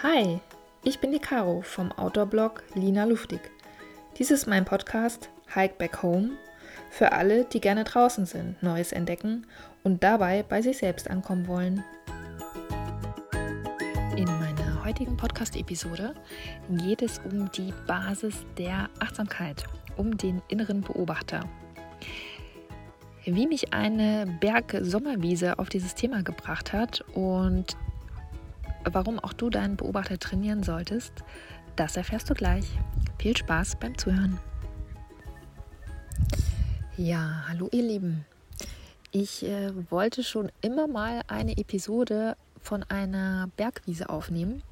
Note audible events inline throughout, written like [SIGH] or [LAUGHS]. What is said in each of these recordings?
Hi, ich bin die Caro vom Outdoor-Blog Lina Luftig. Dies ist mein Podcast Hike Back Home für alle, die gerne draußen sind, Neues entdecken und dabei bei sich selbst ankommen wollen. In meiner heutigen Podcast-Episode geht es um die Basis der Achtsamkeit, um den inneren Beobachter. Wie mich eine Berg-Sommerwiese auf dieses Thema gebracht hat und warum auch du deinen Beobachter trainieren solltest, das erfährst du gleich. Viel Spaß beim Zuhören. Ja, hallo ihr Lieben. Ich äh, wollte schon immer mal eine Episode von einer Bergwiese aufnehmen.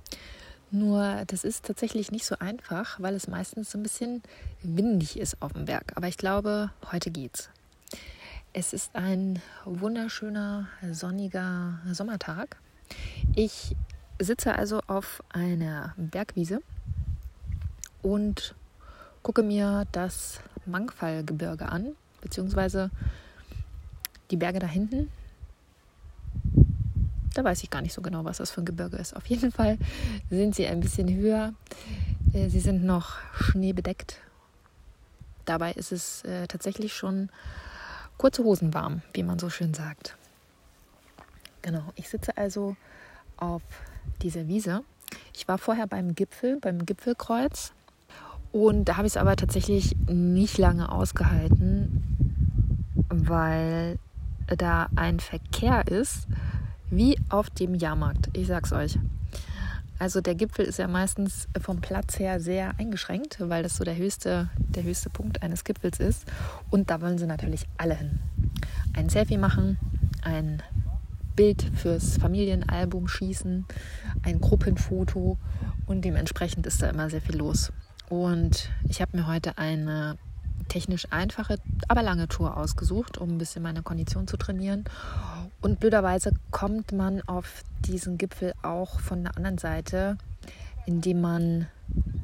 Nur das ist tatsächlich nicht so einfach, weil es meistens so ein bisschen windig ist auf dem Berg. Aber ich glaube, heute geht's. Es ist ein wunderschöner, sonniger Sommertag. Ich sitze also auf einer Bergwiese und gucke mir das Mangfallgebirge an, beziehungsweise die Berge da hinten. Da weiß ich gar nicht so genau, was das für ein Gebirge ist. Auf jeden Fall sind sie ein bisschen höher. Äh, sie sind noch schneebedeckt. Dabei ist es äh, tatsächlich schon kurze Hosen warm, wie man so schön sagt. Genau, ich sitze also auf dieser Wiese. Ich war vorher beim Gipfel, beim Gipfelkreuz. Und da habe ich es aber tatsächlich nicht lange ausgehalten, weil da ein Verkehr ist, wie auf dem Jahrmarkt. Ich sag's euch. Also der Gipfel ist ja meistens vom Platz her sehr eingeschränkt, weil das so der höchste, der höchste Punkt eines Gipfels ist. Und da wollen sie natürlich alle hin. Ein Selfie machen, ein Bild fürs Familienalbum schießen, ein Gruppenfoto und dementsprechend ist da immer sehr viel los. Und ich habe mir heute eine technisch einfache, aber lange Tour ausgesucht, um ein bisschen meine Kondition zu trainieren. Und blöderweise kommt man auf diesen Gipfel auch von der anderen Seite, indem man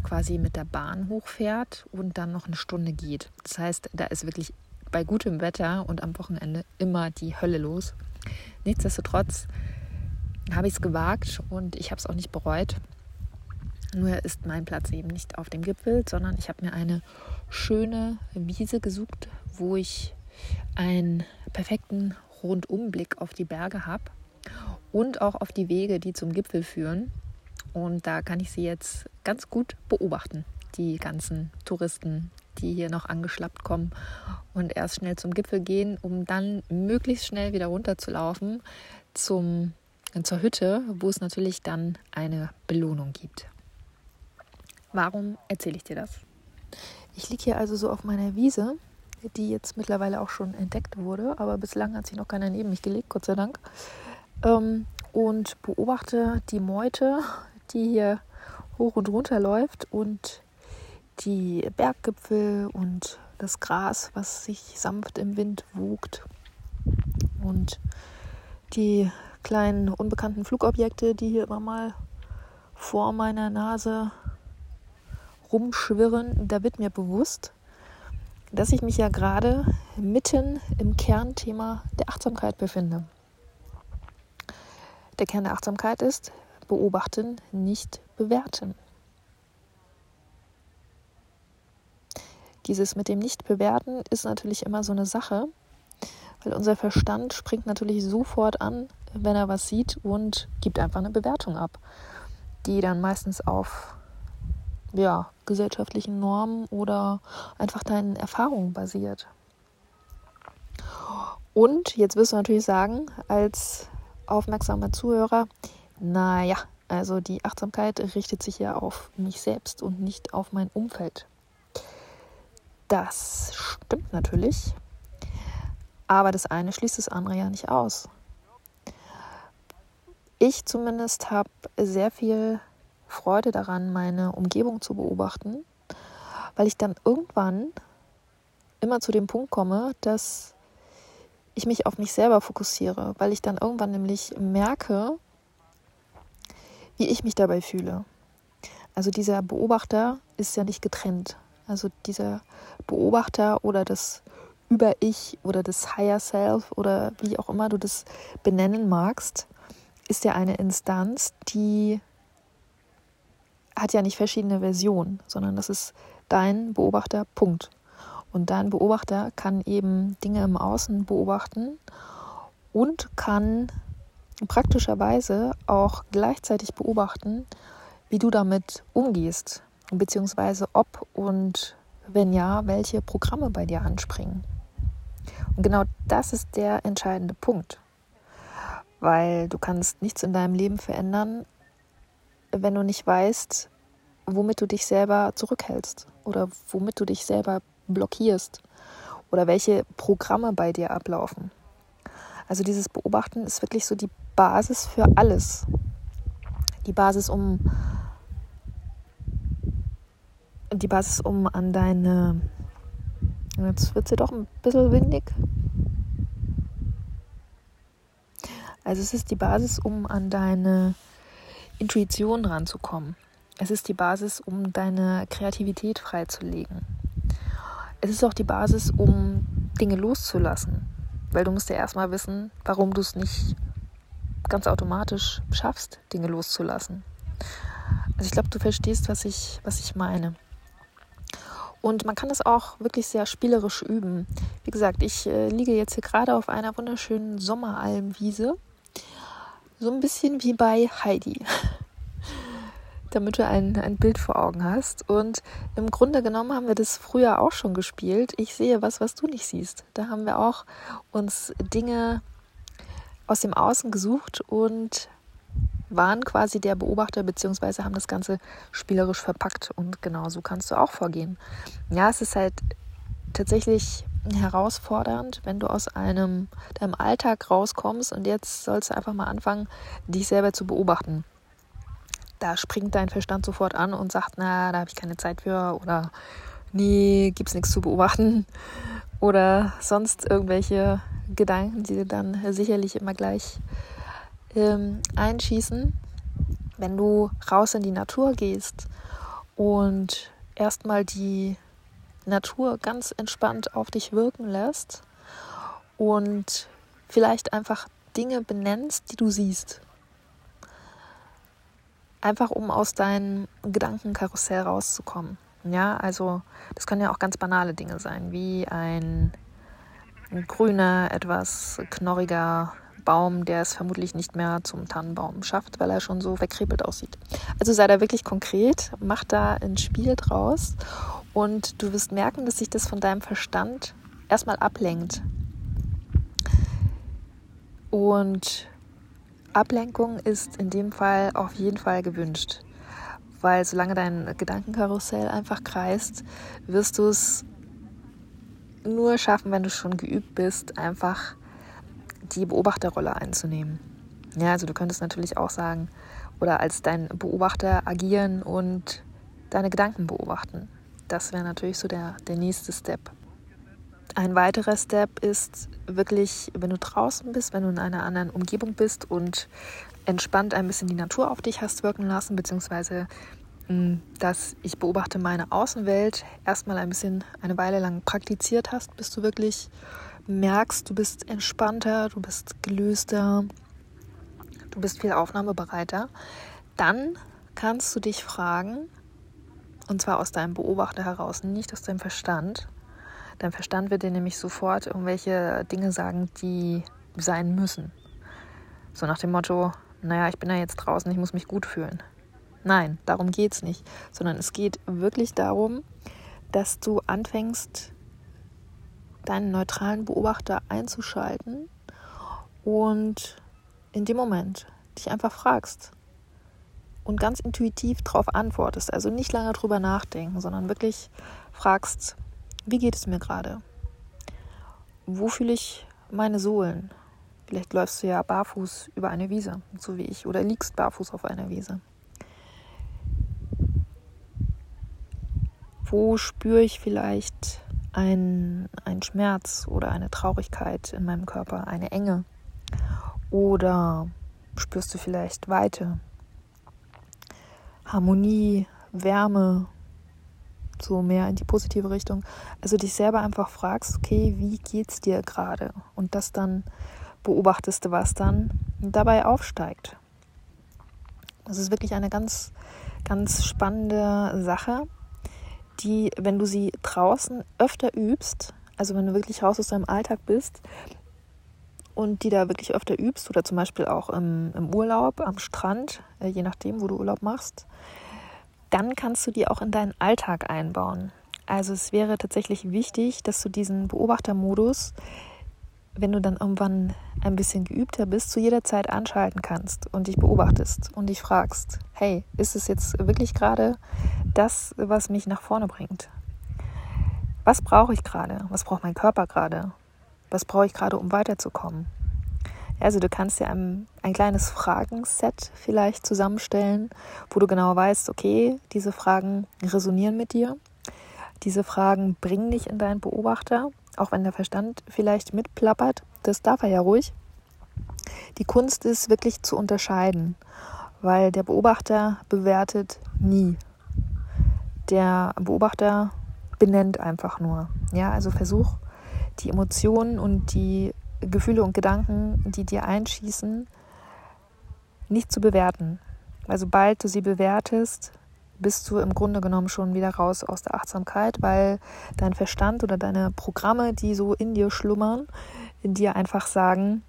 quasi mit der Bahn hochfährt und dann noch eine Stunde geht. Das heißt, da ist wirklich bei gutem Wetter und am Wochenende immer die Hölle los. Nichtsdestotrotz habe ich es gewagt und ich habe es auch nicht bereut. Nur ist mein Platz eben nicht auf dem Gipfel, sondern ich habe mir eine schöne Wiese gesucht, wo ich einen perfekten Rundumblick auf die Berge habe und auch auf die Wege, die zum Gipfel führen. Und da kann ich sie jetzt ganz gut beobachten, die ganzen Touristen, die hier noch angeschlappt kommen und erst schnell zum Gipfel gehen, um dann möglichst schnell wieder runterzulaufen zum, zur Hütte, wo es natürlich dann eine Belohnung gibt. Warum erzähle ich dir das? Ich liege hier also so auf meiner Wiese, die jetzt mittlerweile auch schon entdeckt wurde, aber bislang hat sich noch keiner neben mich gelegt, Gott sei Dank. Ähm, und beobachte die Meute, die hier hoch und runter läuft und die Berggipfel und das Gras, was sich sanft im Wind wogt und die kleinen unbekannten Flugobjekte, die hier immer mal vor meiner Nase rumschwirren, da wird mir bewusst, dass ich mich ja gerade mitten im Kernthema der Achtsamkeit befinde. Der Kern der Achtsamkeit ist beobachten, nicht bewerten. Dieses mit dem Nicht-Bewerten ist natürlich immer so eine Sache, weil unser Verstand springt natürlich sofort an, wenn er was sieht und gibt einfach eine Bewertung ab, die dann meistens auf ja, gesellschaftlichen Normen oder einfach deinen Erfahrungen basiert. Und jetzt wirst du natürlich sagen, als aufmerksamer Zuhörer, naja, also die Achtsamkeit richtet sich ja auf mich selbst und nicht auf mein Umfeld. Das stimmt natürlich, aber das eine schließt das andere ja nicht aus. Ich zumindest habe sehr viel Freude daran, meine Umgebung zu beobachten, weil ich dann irgendwann immer zu dem Punkt komme, dass ich mich auf mich selber fokussiere, weil ich dann irgendwann nämlich merke, wie ich mich dabei fühle. Also dieser Beobachter ist ja nicht getrennt. Also dieser Beobachter oder das Über-Ich oder das Higher Self oder wie auch immer du das benennen magst, ist ja eine Instanz, die hat ja nicht verschiedene Versionen, sondern das ist dein Beobachterpunkt. Und dein Beobachter kann eben Dinge im Außen beobachten und kann praktischerweise auch gleichzeitig beobachten, wie du damit umgehst, beziehungsweise ob und wenn ja, welche Programme bei dir anspringen. Und genau das ist der entscheidende Punkt, weil du kannst nichts in deinem Leben verändern, wenn du nicht weißt, womit du dich selber zurückhältst oder womit du dich selber blockierst oder welche Programme bei dir ablaufen. Also dieses Beobachten ist wirklich so die Basis für alles. Die Basis, um die Basis, um an deine jetzt wird ja doch ein bisschen windig. Also es ist die Basis, um an deine Intuition ranzukommen. Es ist die Basis, um deine Kreativität freizulegen. Es ist auch die Basis, um Dinge loszulassen. Weil du musst ja erstmal wissen, warum du es nicht ganz automatisch schaffst, Dinge loszulassen. Also ich glaube, du verstehst, was ich, was ich meine. Und man kann es auch wirklich sehr spielerisch üben. Wie gesagt, ich äh, liege jetzt hier gerade auf einer wunderschönen Sommeralmwiese. So ein bisschen wie bei Heidi. [LAUGHS] Damit du ein, ein Bild vor Augen hast. Und im Grunde genommen haben wir das früher auch schon gespielt. Ich sehe was, was du nicht siehst. Da haben wir auch uns Dinge aus dem Außen gesucht und waren quasi der Beobachter beziehungsweise haben das Ganze spielerisch verpackt und genau so kannst du auch vorgehen. Ja, es ist halt tatsächlich herausfordernd, wenn du aus einem deinem Alltag rauskommst und jetzt sollst du einfach mal anfangen, dich selber zu beobachten. Da springt dein Verstand sofort an und sagt, na, da habe ich keine Zeit für oder nee, gibt's nichts zu beobachten oder sonst irgendwelche Gedanken, die dir dann sicherlich immer gleich ähm, einschießen, wenn du raus in die Natur gehst und erstmal die Natur ganz entspannt auf dich wirken lässt und vielleicht einfach Dinge benennst, die du siehst. Einfach um aus deinem Gedankenkarussell rauszukommen. Ja, also das können ja auch ganz banale Dinge sein, wie ein, ein grüner, etwas knorriger Baum, der es vermutlich nicht mehr zum Tannenbaum schafft, weil er schon so verkrepelt aussieht. Also sei da wirklich konkret, mach da ein Spiel draus und du wirst merken, dass sich das von deinem Verstand erstmal ablenkt. Und Ablenkung ist in dem Fall auf jeden Fall gewünscht, weil solange dein Gedankenkarussell einfach kreist, wirst du es nur schaffen, wenn du schon geübt bist, einfach die Beobachterrolle einzunehmen. Ja, also du könntest natürlich auch sagen, oder als dein Beobachter agieren und deine Gedanken beobachten. Das wäre natürlich so der, der nächste Step. Ein weiterer Step ist wirklich, wenn du draußen bist, wenn du in einer anderen Umgebung bist und entspannt ein bisschen die Natur auf dich hast wirken lassen, beziehungsweise hm, dass ich beobachte meine Außenwelt erstmal ein bisschen eine Weile lang praktiziert hast, bis du wirklich merkst, du bist entspannter, du bist gelöster, du bist viel aufnahmebereiter, dann kannst du dich fragen, und zwar aus deinem Beobachter heraus, nicht aus deinem Verstand. Dein Verstand wird dir nämlich sofort irgendwelche Dinge sagen, die sein müssen. So nach dem Motto, naja, ich bin ja jetzt draußen, ich muss mich gut fühlen. Nein, darum geht es nicht, sondern es geht wirklich darum, dass du anfängst, deinen neutralen Beobachter einzuschalten und in dem Moment dich einfach fragst und ganz intuitiv darauf antwortest. Also nicht lange drüber nachdenken, sondern wirklich fragst, wie geht es mir gerade? Wo fühle ich meine Sohlen? Vielleicht läufst du ja barfuß über eine Wiese, so wie ich, oder liegst barfuß auf einer Wiese. Wo spüre ich vielleicht ein, ein Schmerz oder eine Traurigkeit in meinem Körper, eine Enge? Oder spürst du vielleicht Weite, Harmonie, Wärme, so mehr in die positive Richtung. Also dich selber einfach fragst, okay, wie geht's dir gerade? Und das dann beobachtest, was dann dabei aufsteigt. Das ist wirklich eine ganz, ganz spannende Sache, die, wenn du sie draußen öfter übst, also wenn du wirklich raus aus deinem Alltag bist und die da wirklich öfter übst oder zum Beispiel auch im, im Urlaub, am Strand, äh, je nachdem, wo du Urlaub machst, dann kannst du die auch in deinen Alltag einbauen. Also es wäre tatsächlich wichtig, dass du diesen Beobachtermodus, wenn du dann irgendwann ein bisschen geübter bist, zu jeder Zeit anschalten kannst und dich beobachtest und dich fragst, hey, ist es jetzt wirklich gerade das, was mich nach vorne bringt? Was brauche ich gerade? Was braucht mein Körper gerade? Was brauche ich gerade, um weiterzukommen? Also du kannst dir ein, ein kleines Fragenset vielleicht zusammenstellen, wo du genau weißt, okay, diese Fragen resonieren mit dir. Diese Fragen bringen dich in deinen Beobachter, auch wenn der Verstand vielleicht mitplappert. Das darf er ja ruhig. Die Kunst ist wirklich zu unterscheiden, weil der Beobachter bewertet nie. Der Beobachter benennt einfach nur. Ja, also versuch die Emotionen und die Gefühle und Gedanken, die dir einschießen, nicht zu bewerten. Weil sobald du sie bewertest, bist du im Grunde genommen schon wieder raus aus der Achtsamkeit, weil dein Verstand oder deine Programme, die so in dir schlummern, in dir einfach sagen,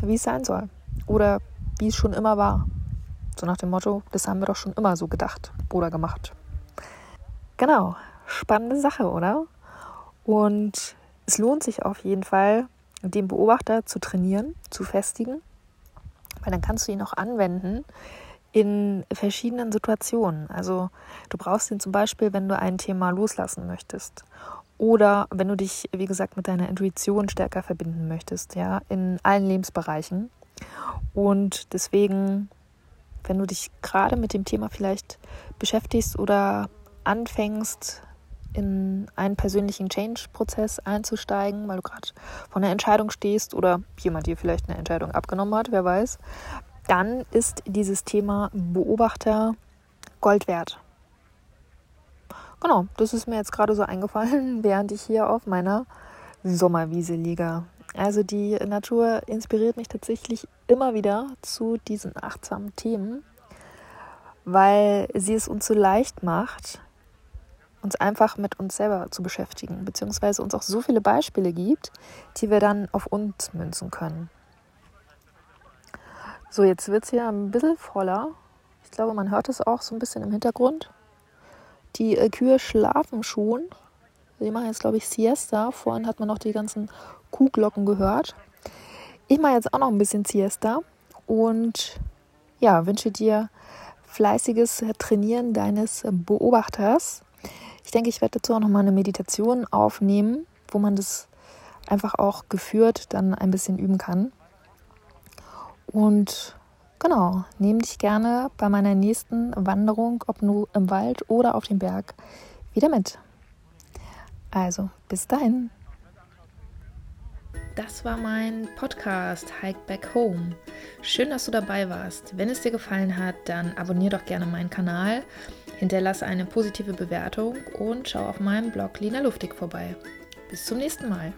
wie es sein soll oder wie es schon immer war. So nach dem Motto, das haben wir doch schon immer so gedacht oder gemacht. Genau, spannende Sache, oder? Und es lohnt sich auf jeden Fall, den Beobachter zu trainieren, zu festigen, weil dann kannst du ihn auch anwenden in verschiedenen Situationen. Also du brauchst ihn zum Beispiel, wenn du ein Thema loslassen möchtest oder wenn du dich, wie gesagt, mit deiner Intuition stärker verbinden möchtest, ja, in allen Lebensbereichen. Und deswegen, wenn du dich gerade mit dem Thema vielleicht beschäftigst oder anfängst, in einen persönlichen Change-Prozess einzusteigen, weil du gerade vor einer Entscheidung stehst oder jemand dir vielleicht eine Entscheidung abgenommen hat, wer weiß, dann ist dieses Thema Beobachter Gold wert. Genau, das ist mir jetzt gerade so eingefallen, [LAUGHS] während ich hier auf meiner Sommerwiese liege. Also die Natur inspiriert mich tatsächlich immer wieder zu diesen achtsamen Themen, weil sie es uns so leicht macht, uns einfach mit uns selber zu beschäftigen, beziehungsweise uns auch so viele Beispiele gibt, die wir dann auf uns münzen können. So, jetzt wird es hier ein bisschen voller. Ich glaube, man hört es auch so ein bisschen im Hintergrund. Die äh, Kühe schlafen schon. Die machen jetzt, glaube ich, Siesta. Vorhin hat man noch die ganzen Kuhglocken gehört. Ich mache jetzt auch noch ein bisschen Siesta und ja, wünsche dir fleißiges Trainieren deines Beobachters ich denke, ich werde dazu auch nochmal eine Meditation aufnehmen, wo man das einfach auch geführt dann ein bisschen üben kann. Und genau, nehme dich gerne bei meiner nächsten Wanderung, ob nur im Wald oder auf dem Berg, wieder mit. Also, bis dahin. Das war mein Podcast Hike Back Home. Schön, dass du dabei warst. Wenn es dir gefallen hat, dann abonniere doch gerne meinen Kanal Hinterlasse eine positive Bewertung und schau auf meinem Blog Lina Luftig vorbei. Bis zum nächsten Mal.